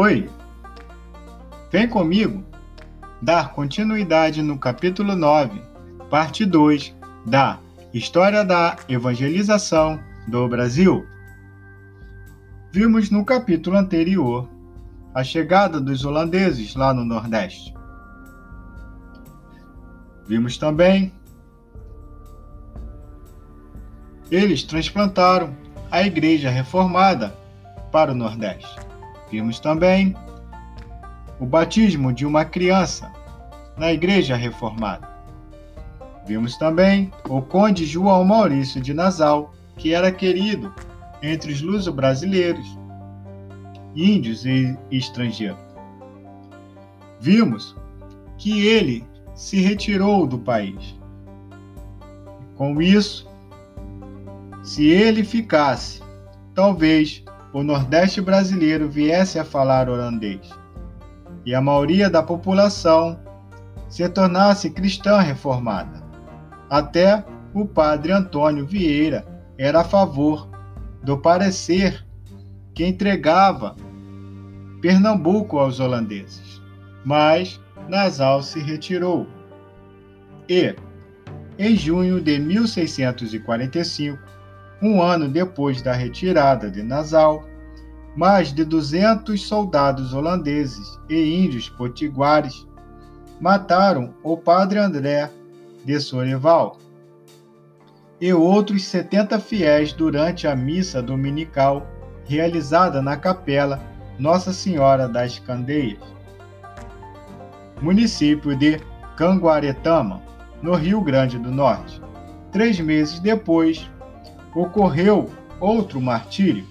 Oi! Vem comigo dar continuidade no capítulo 9, parte 2 da História da Evangelização do Brasil. Vimos no capítulo anterior a chegada dos holandeses lá no Nordeste. Vimos também eles transplantaram a Igreja Reformada para o Nordeste. Vimos também o batismo de uma criança na Igreja Reformada. Vimos também o Conde João Maurício de Nassau, que era querido entre os luso-brasileiros, índios e estrangeiros. Vimos que ele se retirou do país. Com isso, se ele ficasse, talvez o Nordeste brasileiro viesse a falar holandês e a maioria da população se tornasse cristã reformada. Até o padre Antônio Vieira era a favor do parecer que entregava Pernambuco aos holandeses, mas Nassau se retirou. E, em junho de 1645, um ano depois da retirada de Nassau, mais de 200 soldados holandeses e índios potiguares mataram o padre André de Soreval e outros 70 fiéis durante a missa dominical realizada na capela Nossa Senhora das Candeias, município de Canguaretama, no Rio Grande do Norte. Três meses depois, ocorreu outro martírio,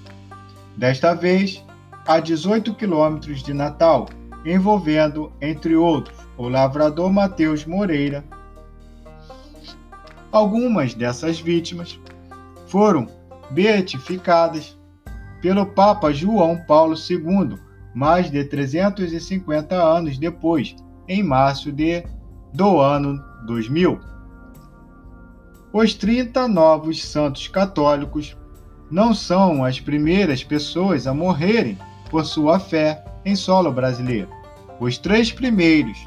desta vez a 18 quilômetros de Natal, envolvendo, entre outros, o lavrador Mateus Moreira. Algumas dessas vítimas foram beatificadas pelo Papa João Paulo II, mais de 350 anos depois, em março de, do ano 2000. Os 30 novos santos católicos não são as primeiras pessoas a morrerem por sua fé em solo brasileiro. Os três primeiros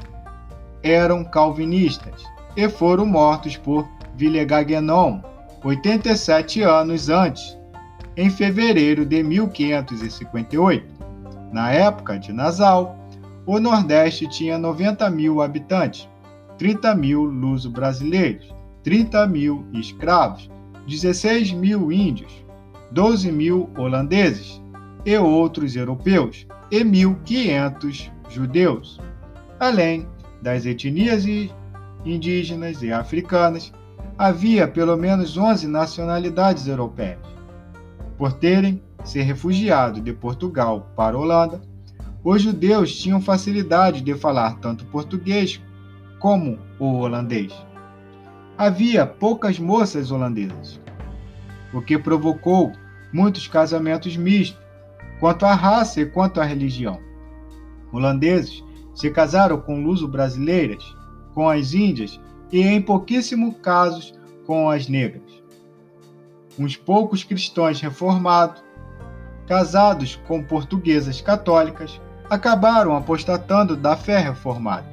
eram calvinistas e foram mortos por Villegagnon 87 anos antes, em fevereiro de 1558. Na época de Nassau, o Nordeste tinha 90 mil habitantes, 30 mil luso-brasileiros, 30 mil escravos, 16 mil índios, 12 mil holandeses e outros europeus e 1.500 judeus, além das etnias indígenas e africanas, havia pelo menos 11 nacionalidades europeias. Por terem se refugiado de Portugal para a Holanda, os judeus tinham facilidade de falar tanto português como o holandês. Havia poucas moças holandesas, o que provocou muitos casamentos mistos, quanto à raça e quanto à religião. Holandeses se casaram com luso-brasileiras, com as índias e, em pouquíssimos casos, com as negras. Uns poucos cristãos reformados, casados com portuguesas católicas, acabaram apostatando da fé reformada,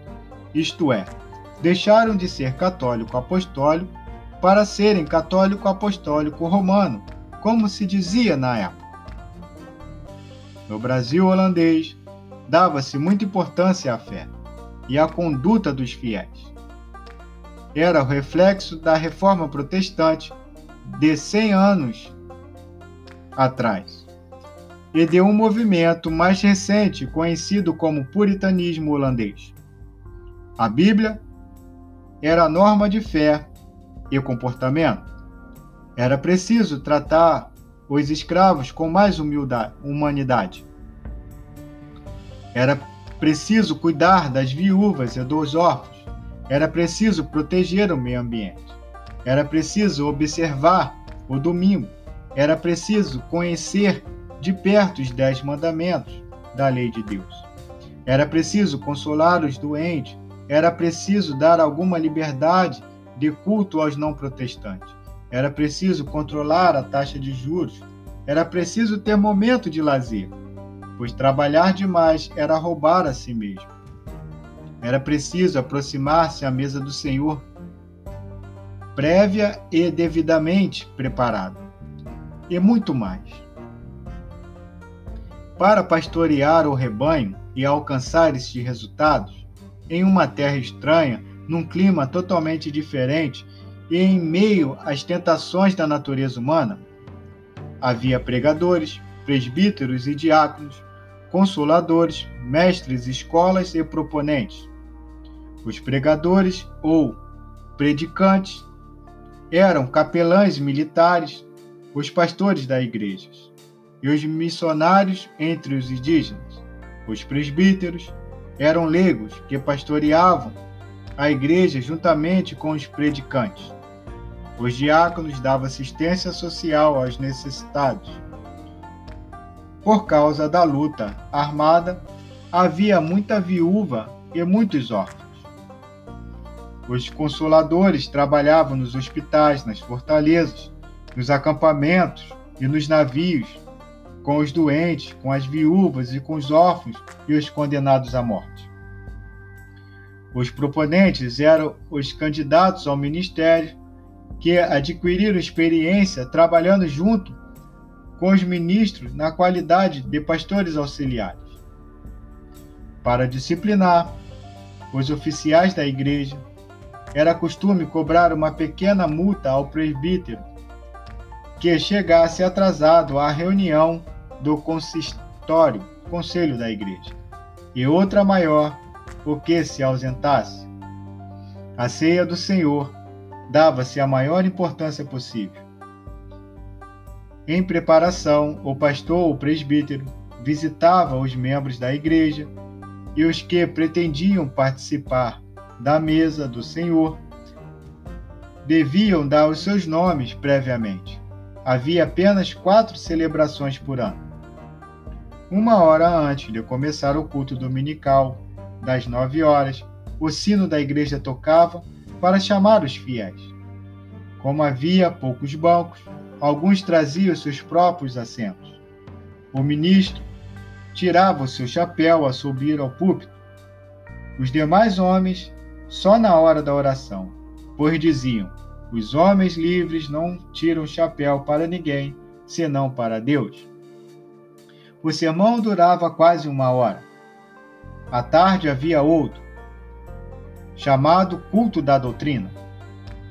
isto é, deixaram de ser católico apostólico para serem católico apostólico romano, como se dizia na época. No Brasil holandês, dava-se muita importância à fé e à conduta dos fiéis. Era o reflexo da reforma protestante de 100 anos atrás e de um movimento mais recente conhecido como puritanismo holandês. A Bíblia era a norma de fé e comportamento. Era preciso tratar os escravos com mais humildade, humanidade. Era preciso cuidar das viúvas e dos órfãos. Era preciso proteger o meio ambiente. Era preciso observar o domingo. Era preciso conhecer de perto os dez mandamentos da lei de Deus. Era preciso consolar os doentes. Era preciso dar alguma liberdade de culto aos não protestantes. Era preciso controlar a taxa de juros. Era preciso ter momento de lazer pois trabalhar demais era roubar a si mesmo. Era preciso aproximar-se à mesa do Senhor, prévia e devidamente preparada, e muito mais. Para pastorear o rebanho e alcançar estes resultados, em uma terra estranha, num clima totalmente diferente e em meio às tentações da natureza humana, havia pregadores, presbíteros e diáconos, consoladores, mestres, escolas e proponentes. Os pregadores ou predicantes eram capelães militares, os pastores da igreja, e os missionários entre os indígenas. Os presbíteros eram leigos que pastoreavam a igreja juntamente com os predicantes. Os diáconos davam assistência social aos necessitados. Por causa da luta armada, havia muita viúva e muitos órfãos. Os consoladores trabalhavam nos hospitais, nas fortalezas, nos acampamentos e nos navios, com os doentes, com as viúvas e com os órfãos e os condenados à morte. Os proponentes eram os candidatos ao ministério que adquiriram experiência trabalhando junto com os ministros na qualidade de pastores auxiliares. Para disciplinar os oficiais da igreja, era costume cobrar uma pequena multa ao presbítero que chegasse atrasado à reunião do consistório, conselho da igreja, e outra maior o que se ausentasse. A ceia do Senhor dava-se a maior importância possível. Em preparação, o pastor ou presbítero visitava os membros da igreja e os que pretendiam participar da mesa do Senhor deviam dar os seus nomes previamente. Havia apenas quatro celebrações por ano. Uma hora antes de começar o culto dominical, das nove horas, o sino da igreja tocava para chamar os fiéis. Como havia poucos bancos, alguns traziam seus próprios assentos. O ministro tirava o seu chapéu a subir ao púlpito. Os demais homens, só na hora da oração, pois diziam: os homens livres não tiram chapéu para ninguém, senão para Deus. O sermão durava quase uma hora. À tarde havia outro, chamado Culto da Doutrina,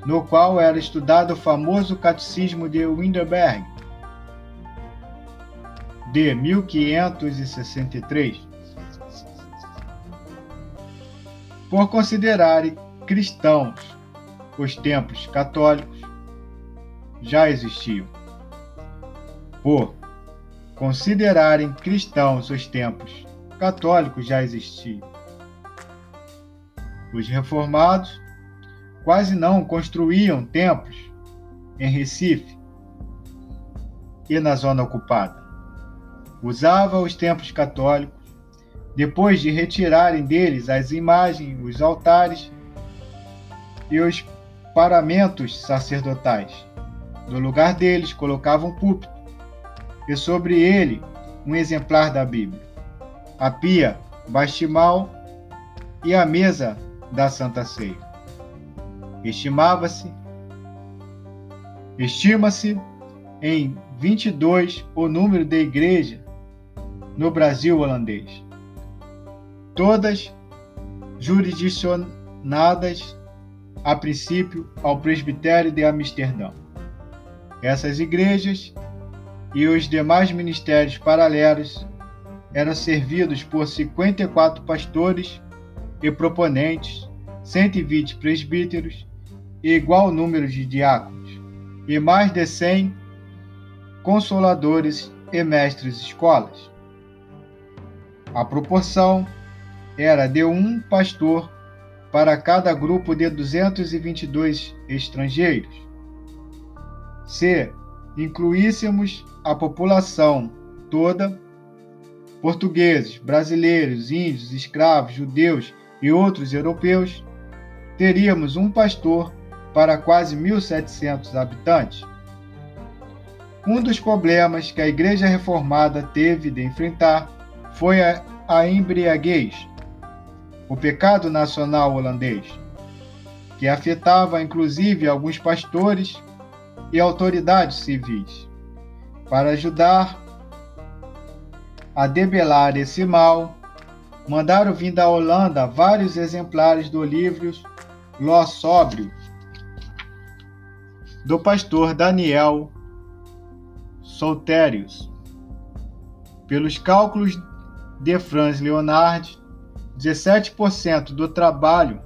no qual era estudado o famoso Catecismo de Wittenberg, de 1563. Por considerarem cristãos os templos católicos, já existiam. Por considerarem cristãos os templos católicos já existiam. Os reformados quase não construíam templos em Recife e na zona ocupada. Usava os templos católicos, depois de retirarem deles as imagens, os altares e os paramentos sacerdotais. No lugar deles colocavam um púlpito e sobre ele um exemplar da Bíblia a pia bastimal e a mesa da Santa Ceia. Estimava-se, estima-se em 22 o número de igrejas no Brasil holandês, todas jurisdicionadas a princípio ao presbitério de Amsterdã. Essas igrejas e os demais ministérios paralelos eram servidos por 54 pastores e proponentes, 120 presbíteros e igual número de diáconos, e mais de 100 consoladores e mestres escolas. A proporção era de um pastor para cada grupo de 222 estrangeiros. Se incluíssemos a população toda, portugueses, brasileiros, índios, escravos, judeus e outros europeus, teríamos um pastor para quase 1.700 habitantes. Um dos problemas que a Igreja Reformada teve de enfrentar foi a, a embriaguez, o pecado nacional holandês, que afetava inclusive alguns pastores e autoridades civis. Para ajudar a debelar esse mal, mandaram vir da Holanda vários exemplares do livro Ló Sóbrio, do pastor Daniel Soltérios. Pelos cálculos de Franz Leonard, 17% do trabalho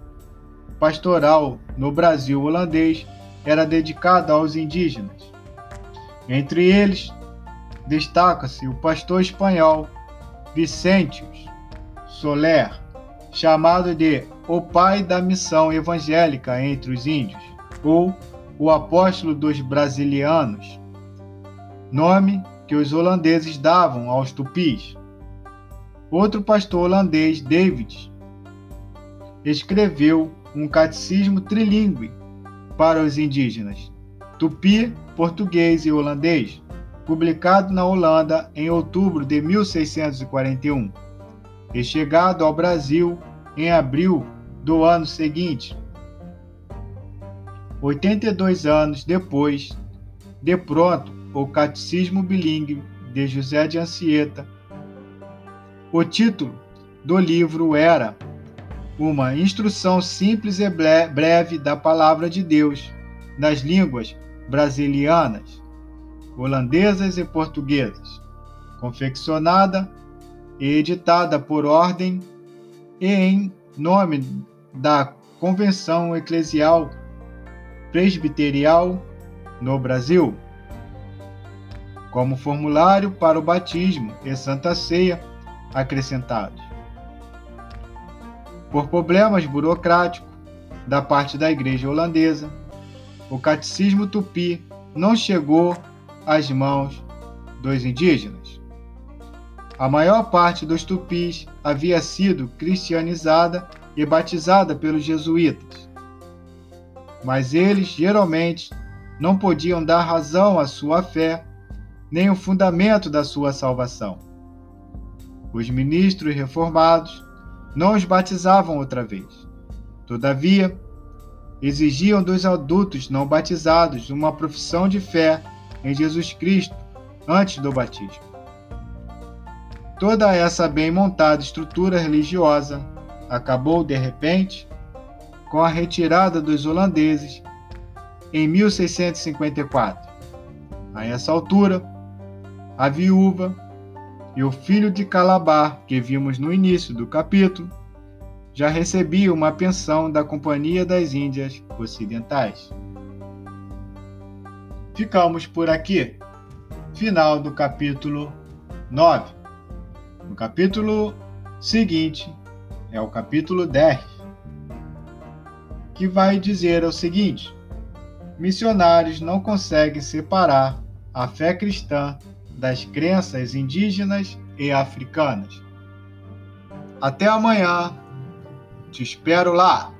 pastoral no Brasil holandês era dedicado aos indígenas. Entre eles, destaca-se o pastor espanhol Vicentius Soler, chamado de o pai da missão evangélica entre os índios, ou o apóstolo dos brasilianos, nome que os holandeses davam aos tupis. Outro pastor holandês, David, escreveu um catecismo trilingue para os indígenas, tupi, português e holandês, publicado na Holanda em outubro de 1641 e chegado ao Brasil em abril do ano seguinte. 82 anos depois, de pronto, o Catecismo Bilingue de José de Anchieta. O título do livro era Uma Instrução Simples e Breve da Palavra de Deus nas línguas brasilianas, holandesas e portuguesas, confeccionada e editada por ordem e em nome da Convenção Eclesial Presbiterial no Brasil, como formulário para o batismo e Santa Ceia acrescentados. Por problemas burocráticos da parte da Igreja holandesa, o catecismo tupi não chegou às mãos dos indígenas. A maior parte dos tupis havia sido cristianizada e batizada pelos jesuítas. Mas eles geralmente não podiam dar razão à sua fé, nem o fundamento da sua salvação. Os ministros reformados não os batizavam outra vez. Todavia, exigiam dos adultos não batizados uma profissão de fé em Jesus Cristo antes do batismo. Toda essa bem montada estrutura religiosa acabou de repente com a retirada dos holandeses em 1654. A essa altura, a viúva e o filho de Calabar, que vimos no início do capítulo, já recebiam uma pensão da Companhia das Índias Ocidentais. Ficamos por aqui. Final do capítulo 9. O capítulo seguinte é o capítulo 10, que vai dizer o seguinte: missionários não conseguem separar a fé cristã das crenças indígenas e africanas. Até amanhã. Te espero lá.